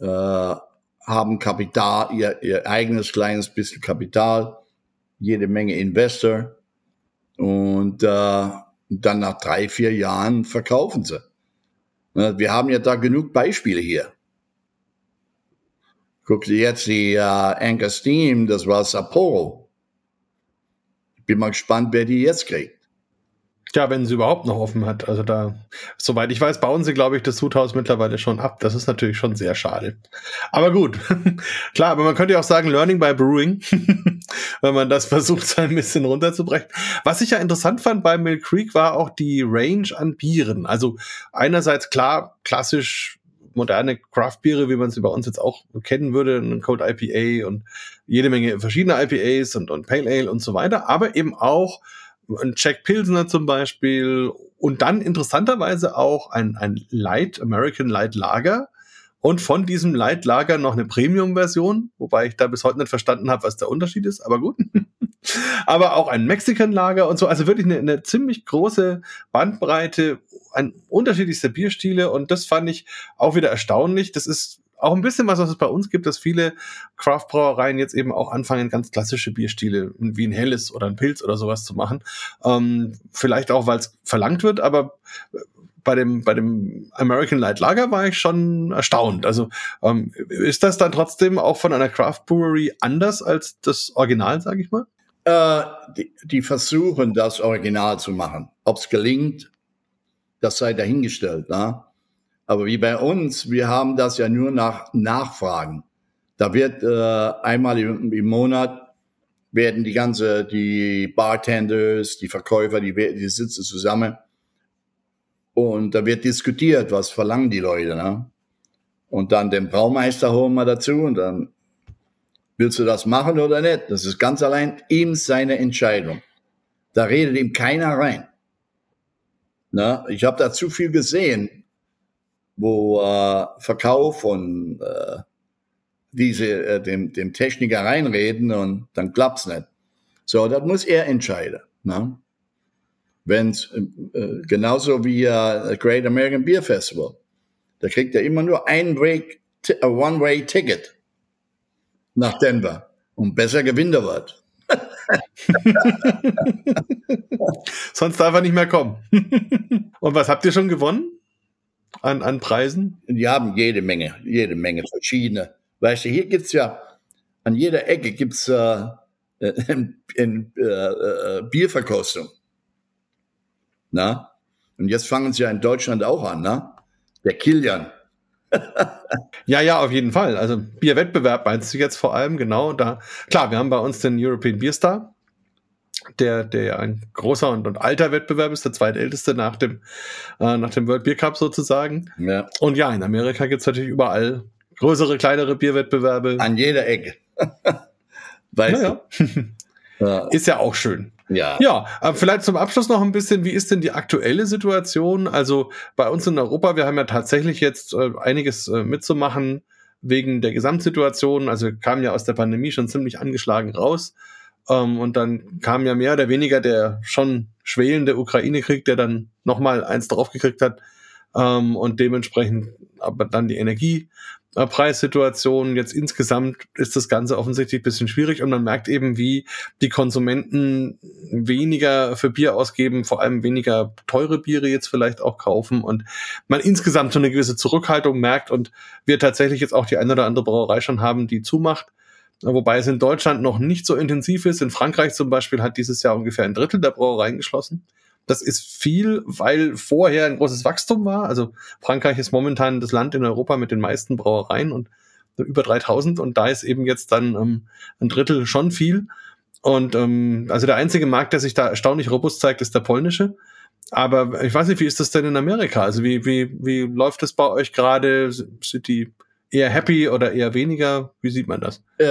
äh, haben Kapital, ihr, ihr eigenes kleines bisschen Kapital, jede Menge Investor und äh, dann nach drei, vier Jahren verkaufen sie. Ne, wir haben ja da genug Beispiele hier. Guck dir jetzt die äh, Anchor Steam, das war Sapporo. Ich bin mal gespannt, wer die jetzt kriegt. Ja, wenn sie überhaupt noch offen hat. Also da, soweit ich weiß, bauen sie, glaube ich, das Sudhaus mittlerweile schon ab. Das ist natürlich schon sehr schade. Aber gut. (laughs) Klar, aber man könnte ja auch sagen, Learning by Brewing, (laughs) wenn man das versucht, so ein bisschen runterzubrechen. Was ich ja interessant fand bei Mill Creek war auch die Range an Bieren. Also einerseits klar, klassisch moderne Craft-Biere, wie man sie bei uns jetzt auch kennen würde, ein Code IPA und jede Menge verschiedene IPAs und, und Pale Ale und so weiter, aber eben auch ein Jack Pilsner zum Beispiel und dann interessanterweise auch ein, ein Light, American Light Lager und von diesem Light Lager noch eine Premium-Version, wobei ich da bis heute nicht verstanden habe, was der Unterschied ist, aber gut. (laughs) aber auch ein Mexican Lager und so, also wirklich eine, eine ziemlich große Bandbreite, ein unterschiedlichster Bierstile und das fand ich auch wieder erstaunlich. Das ist auch ein bisschen was, was es bei uns gibt, dass viele Craft-Brauereien jetzt eben auch anfangen, ganz klassische Bierstile wie ein Helles oder ein Pilz oder sowas zu machen. Ähm, vielleicht auch, weil es verlangt wird, aber bei dem, bei dem American Light Lager war ich schon erstaunt. Also ähm, ist das dann trotzdem auch von einer Craft Brewery anders als das Original, sage ich mal? Äh, die, die versuchen, das Original zu machen. Ob es gelingt, das sei dahingestellt. Ne? Aber wie bei uns, wir haben das ja nur nach Nachfragen. Da wird äh, einmal im, im Monat werden die ganze, die Bartenders, die Verkäufer, die, die sitzen zusammen und da wird diskutiert, was verlangen die Leute. Ne? Und dann den Braumeister holen wir dazu und dann willst du das machen oder nicht? Das ist ganz allein ihm seine Entscheidung. Da redet ihm keiner rein. Ne? Ich habe da zu viel gesehen, wo äh, Verkauf und äh, diese äh, dem, dem Techniker reinreden und dann klappt's nicht. So, das muss er entscheiden. Ne? Wenn äh, äh, genauso wie äh, Great American Beer Festival, da kriegt er immer nur ein Way, äh, One-Way-Ticket nach Denver und besser gewinnt er was. (laughs) Sonst darf er nicht mehr kommen. und was habt ihr schon gewonnen an, an Preisen? Die haben jede Menge, jede Menge verschiedene. Weißt du, hier gibt's ja, an jeder Ecke gibt's äh, (laughs) in, in, äh, äh, Bierverkostung. Na? Und jetzt fangen sie ja in Deutschland auch an, ne? Der Kilian. (laughs) ja, ja, auf jeden Fall. Also Bierwettbewerb meinst du jetzt vor allem, genau. Da, klar, wir haben bei uns den European Beer Star, der, der ein großer und, und alter Wettbewerb ist, der zweitälteste nach dem, äh, nach dem World Beer Cup sozusagen. Ja. Und ja, in Amerika gibt's natürlich überall größere, kleinere Bierwettbewerbe. An jeder Ecke. (laughs) weißt naja. (laughs) ja. Ist ja auch schön. Ja. Ja, aber vielleicht zum Abschluss noch ein bisschen, wie ist denn die aktuelle Situation? Also bei uns in Europa, wir haben ja tatsächlich jetzt äh, einiges äh, mitzumachen wegen der Gesamtsituation. Also wir kamen ja aus der Pandemie schon ziemlich angeschlagen raus. Ähm, und dann kam ja mehr oder weniger der schon schwelende Ukraine-Krieg, der dann nochmal eins draufgekriegt hat. Ähm, und dementsprechend aber dann die Energie äh, Preissituation. Jetzt insgesamt ist das Ganze offensichtlich ein bisschen schwierig und man merkt eben, wie die Konsumenten weniger für Bier ausgeben, vor allem weniger teure Biere jetzt vielleicht auch kaufen und man insgesamt so eine gewisse Zurückhaltung merkt und wir tatsächlich jetzt auch die eine oder andere Brauerei schon haben, die zumacht. Wobei es in Deutschland noch nicht so intensiv ist. In Frankreich zum Beispiel hat dieses Jahr ungefähr ein Drittel der Brauereien geschlossen. Das ist viel, weil vorher ein großes Wachstum war. Also Frankreich ist momentan das Land in Europa mit den meisten Brauereien und über 3000 und da ist eben jetzt dann ähm, ein Drittel schon viel. Und ähm, also der einzige Markt, der sich da erstaunlich robust zeigt, ist der polnische. Aber ich weiß nicht, wie ist das denn in Amerika? Also wie, wie, wie läuft das bei euch gerade? Sind die eher happy oder eher weniger? Wie sieht man das? Äh,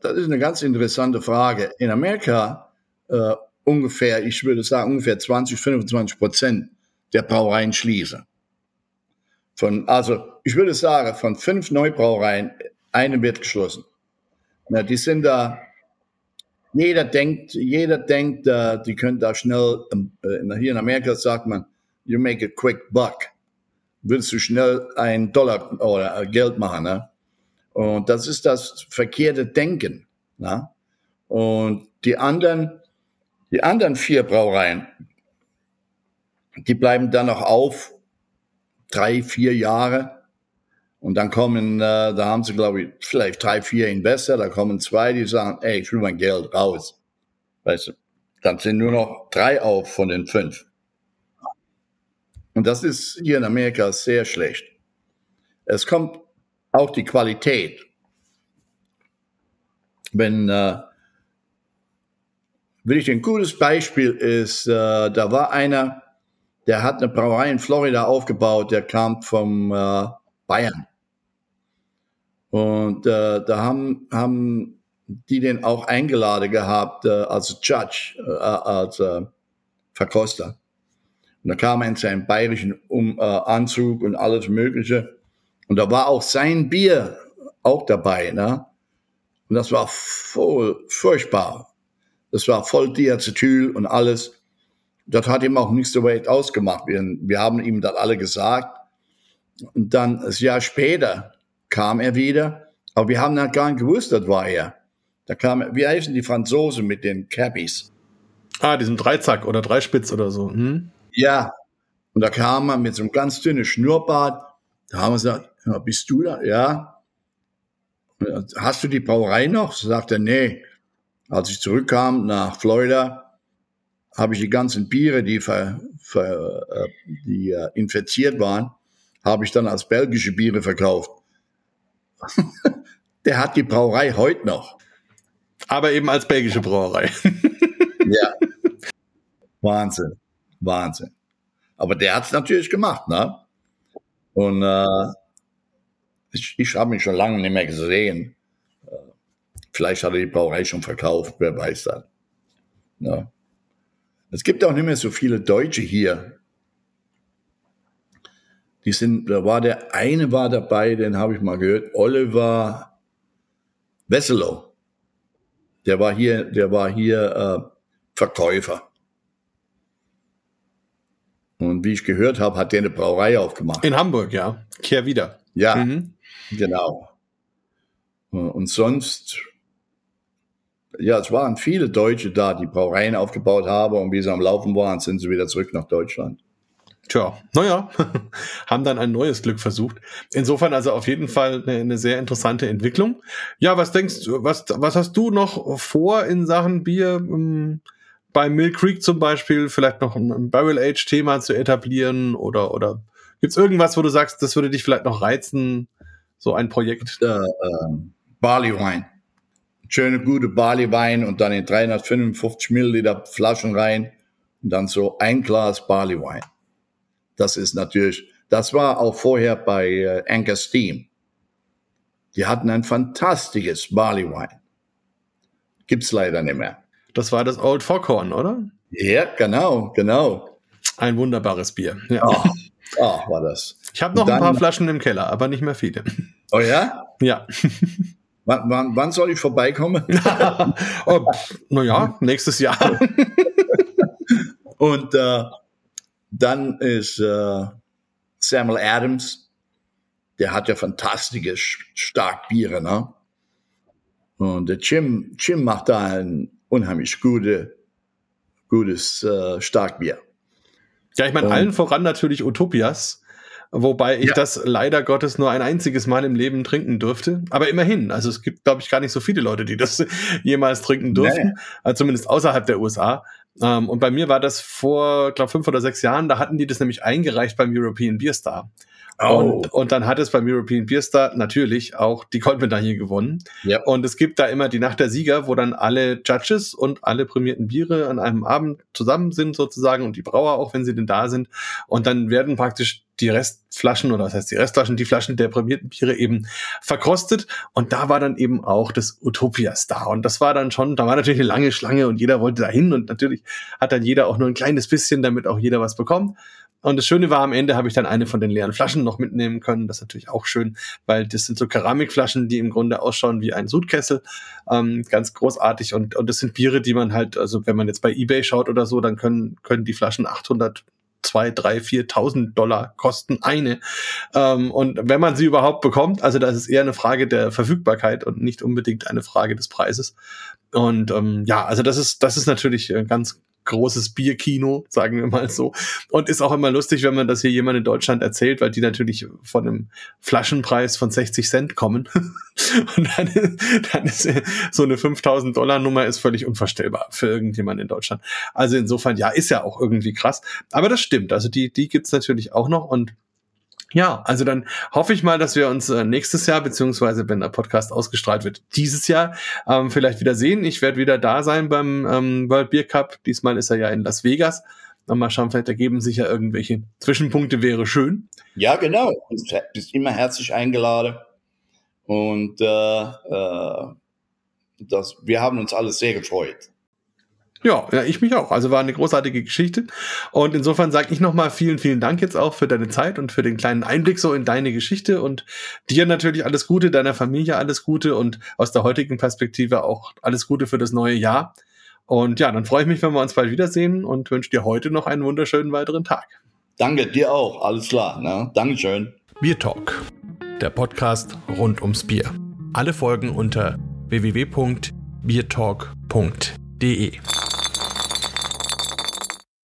das ist eine ganz interessante Frage. In Amerika äh, ungefähr, ich würde sagen, ungefähr 20, 25 Prozent der Brauereien schließen. Von, also, ich würde sagen, von fünf Neubrauereien, eine wird geschlossen. Na, die sind da, jeder denkt, jeder denkt, uh, die können da schnell, uh, hier in Amerika sagt man, you make a quick buck. Willst du schnell ein Dollar oder Geld machen, ne? Und das ist das verkehrte Denken, ne? Und die anderen, die anderen vier Brauereien, die bleiben dann noch auf, drei, vier Jahre. Und dann kommen, äh, da haben sie, glaube ich, vielleicht drei, vier Investor, da kommen zwei, die sagen, ey, ich will mein Geld raus. Weißt du, dann sind nur noch drei auf von den fünf. Und das ist hier in Amerika sehr schlecht. Es kommt auch die Qualität. Wenn äh, Wirklich ein gutes Beispiel ist, äh, da war einer, der hat eine Brauerei in Florida aufgebaut, der kam vom äh, Bayern. Und äh, da haben, haben die den auch eingeladen gehabt äh, als Judge, äh, als äh, Verkoster. Und da kam er in seinem bayerischen um, äh, Anzug und alles Mögliche. Und da war auch sein Bier auch dabei. Ne? Und das war voll furchtbar. Das war voll Diacetyl und alles. Das hat ihm auch nicht so weit ausgemacht. Wir, wir haben ihm das alle gesagt. Und dann, ein Jahr später, kam er wieder, aber wir haben dann gar nicht gewusst, das war er. Da kam, wie heißen die Franzosen mit den Cabbies? Ah, diesem Dreizack oder Dreispitz oder so. Hm? Ja. Und da kam er mit so einem ganz dünnen Schnurrbart. Da haben wir gesagt, ja, bist du da? Ja. Hast du die Brauerei noch? So sagt er, nee. Als ich zurückkam nach Florida, habe ich die ganzen Biere, die, ver, ver, äh, die äh, infiziert waren, habe ich dann als belgische Biere verkauft. (laughs) Der hat die Brauerei heute noch. Aber eben als belgische Brauerei. (laughs) Ja. Wahnsinn. Wahnsinn. Aber der hat's natürlich gemacht, ne? Und äh, ich, ich habe mich schon lange nicht mehr gesehen. Äh, Vielleicht hat er die Brauerei schon verkauft, wer weiß das. Ne? Es gibt auch nicht mehr so viele Deutsche hier. Die sind, da war der eine war dabei, den habe ich mal gehört, Oliver Wesselow. Der war hier, der war hier äh, Verkäufer. Und wie ich gehört habe, hat der eine Brauerei aufgemacht. In Hamburg, ja. Kehr wieder. Ja, Mhm. genau. Und sonst, ja, es waren viele Deutsche da, die Brauereien aufgebaut haben und wie sie am Laufen waren, sind sie wieder zurück nach Deutschland. Tja, naja, (laughs) haben dann ein neues Glück versucht. Insofern also auf jeden Fall eine, eine sehr interessante Entwicklung. Ja, was denkst du, was, was hast du noch vor in Sachen Bier? Bei Mill Creek zum Beispiel vielleicht noch ein, Barrel-Age-Thema zu etablieren oder, oder gibt's irgendwas, wo du sagst, das würde dich vielleicht noch reizen, so ein Projekt? Äh, ähm, Barleywein. Schöne, gute Barleywein und dann in 355 Milliliter Flaschen rein und dann so ein Glas Barleywein. Das ist natürlich, das war auch vorher bei äh, Anchor Steam. Die hatten ein fantastisches Barleywein. Gibt's leider nicht mehr. Das war das Old Foghorn, oder? Ja, genau, genau. Ein wunderbares Bier. Ja. Ah, ah, war das. Ich habe noch Und ein paar dann- Flaschen im Keller, aber nicht mehr viele. Oh ja? Ja. (laughs) Wann, wann, soll ich vorbeikommen? (laughs) oh, naja, nächstes Jahr. (laughs) Und äh, dann ist äh, Samuel Adams, der hat ja fantastische Sch- Starkbiere, ne? Und der Jim, Jim macht da ein unheimlich gute, gutes äh, Starkbier. Ja, ich meine, Und- allen voran natürlich Utopias, wobei ich Ja. das leider Gottes nur ein einziges Mal im Leben trinken durfte. Aber immerhin, also es gibt, glaube ich, gar nicht so viele Leute, die das (laughs) jemals trinken durften, also zumindest außerhalb der USA. Ähm, und bei mir war das vor, glaube fünf oder sechs Jahren, da hatten die das nämlich eingereicht beim European Beer Star. Oh. Und, und dann hat es beim European Beer Star natürlich auch die Goldmedaille gewonnen. Ja. Und es gibt da immer die Nacht der Sieger, wo dann alle Judges und alle prämierten Biere an einem Abend zusammen sind sozusagen und die Brauer auch, wenn sie denn da sind. Und dann werden praktisch die Restflaschen oder was heißt die Restflaschen, die Flaschen der prämierten Biere eben verkostet. Und da war dann eben auch das Utopias da. Und das war dann schon, da war natürlich eine lange Schlange und jeder wollte da hin. Und natürlich hat dann jeder auch nur ein kleines bisschen, damit auch jeder was bekommt. Und das Schöne war, am Ende habe ich dann eine von den leeren Flaschen noch mitnehmen können. Das ist natürlich auch schön, weil das sind so Keramikflaschen, die im Grunde ausschauen wie ein Sudkessel. Ähm, ganz großartig. Und, und das sind Biere, die man halt, also wenn man jetzt bei Ebay schaut oder so, dann können, können die Flaschen 800 zwei, drei, 4.000 Dollar kosten eine. Ähm, und wenn man sie überhaupt bekommt, also das ist eher eine Frage der Verfügbarkeit und nicht unbedingt eine Frage des Preises. Und ähm, ja, also das ist, das ist natürlich ein ganz großes Bierkino, sagen wir mal so. Und ist auch immer lustig, wenn man das hier jemand in Deutschland erzählt, weil die natürlich von einem Flaschenpreis von 60 Cent kommen. (laughs) Und dann, dann ist so eine 5000 Dollar Nummer ist völlig unvorstellbar für irgendjemand in Deutschland. Also insofern, ja, ist ja auch irgendwie krass. Aber das stimmt. Also die, die gibt's natürlich auch noch und ja, also dann hoffe ich mal, dass wir uns äh, nächstes Jahr, beziehungsweise wenn der Podcast ausgestrahlt wird, dieses Jahr ähm, vielleicht wieder sehen. Ich werde wieder da sein beim ähm, World Beer Cup. Diesmal ist er ja in Las Vegas. Dann mal schauen, vielleicht ergeben sich ja irgendwelche Zwischenpunkte, wäre schön. Ja, genau. Du bist immer herzlich eingeladen. Und äh, äh, das, wir haben uns alle sehr gefreut. Ja, ja, ich mich auch. Also war eine großartige Geschichte. Und insofern sage ich nochmal vielen, vielen Dank jetzt auch für deine Zeit und für den kleinen Einblick so in deine Geschichte und dir natürlich alles Gute, deiner Familie alles Gute und aus der heutigen Perspektive auch alles Gute für das neue Jahr. Und ja, dann freue ich mich, wenn wir uns bald wiedersehen und wünsche dir heute noch einen wunderschönen weiteren Tag. Danke dir auch. Alles klar. Ne? Dankeschön. Bier Talk, der Podcast rund ums Bier. Alle Folgen unter www.biertalk.de.